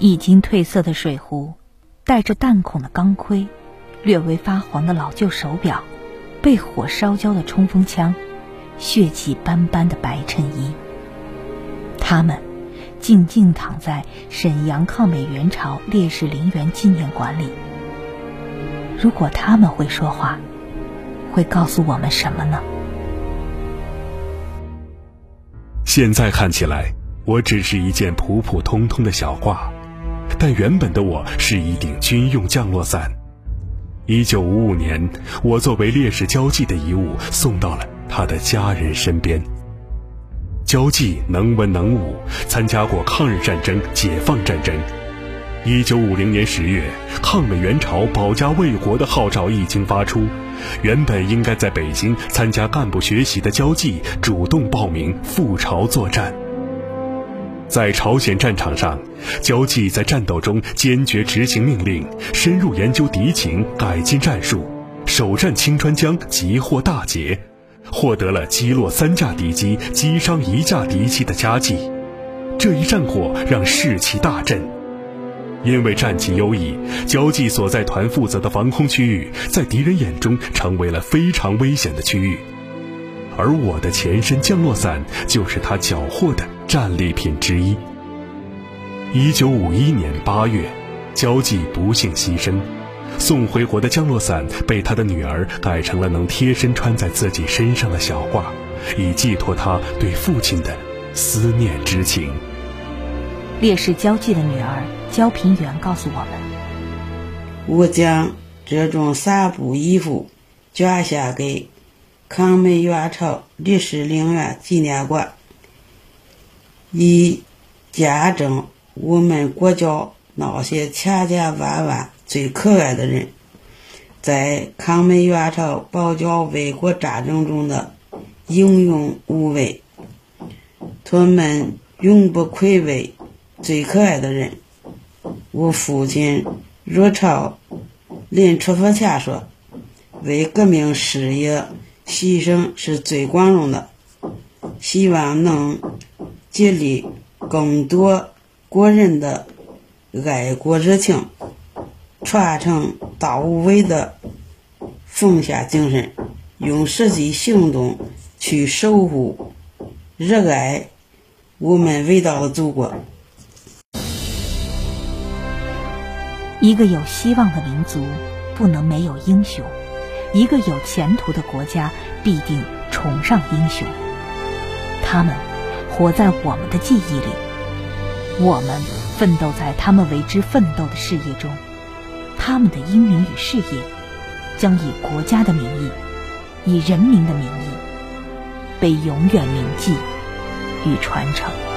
已经褪色的水壶，带着弹孔的钢盔，略微发黄的老旧手表，被火烧焦的冲锋枪，血迹斑斑的白衬衣。他们静静躺在沈阳抗美援朝烈士陵园纪念馆里。如果他们会说话，会告诉我们什么呢？现在看起来，我只是一件普普通通的小褂，但原本的我是一顶军用降落伞。一九五五年，我作为烈士交际的遗物送到了他的家人身边。交际能文能武，参加过抗日战争、解放战争。一九五零年十月，抗美援朝、保家卫国的号召一经发出。原本应该在北京参加干部学习的交际，主动报名赴朝作战。在朝鲜战场上，交际在战斗中坚决执行命令，深入研究敌情，改进战术，首战清川江即获大捷，获得了击落三架敌机、击伤一架敌机的佳绩。这一战果让士气大振。因为战绩优异，交际所在团负责的防空区域在敌人眼中成为了非常危险的区域，而我的前身降落伞就是他缴获的战利品之一。一九五一年八月，交际不幸牺牲，送回国的降落伞被他的女儿改成了能贴身穿在自己身上的小褂，以寄托他对父亲的思念之情。烈士交际的女儿焦平原告诉我们：“我将这种纱布衣服捐献给抗美援朝烈士陵园纪念馆，以见证我们国家那些千千万万最可爱的人，在抗美援朝、保家卫国战争中的英勇无畏。他们永不愧为。”最可爱的人，我父亲若朝临出发前说：“为革命事业牺牲是最光荣的，希望能激励更多国人的爱国热情，传承大无畏的奉献精神，用实际行动去守护、热爱我们伟大的祖国。”一个有希望的民族不能没有英雄，一个有前途的国家必定崇尚英雄。他们活在我们的记忆里，我们奋斗在他们为之奋斗的事业中，他们的英名与事业将以国家的名义，以人民的名义，被永远铭记与传承。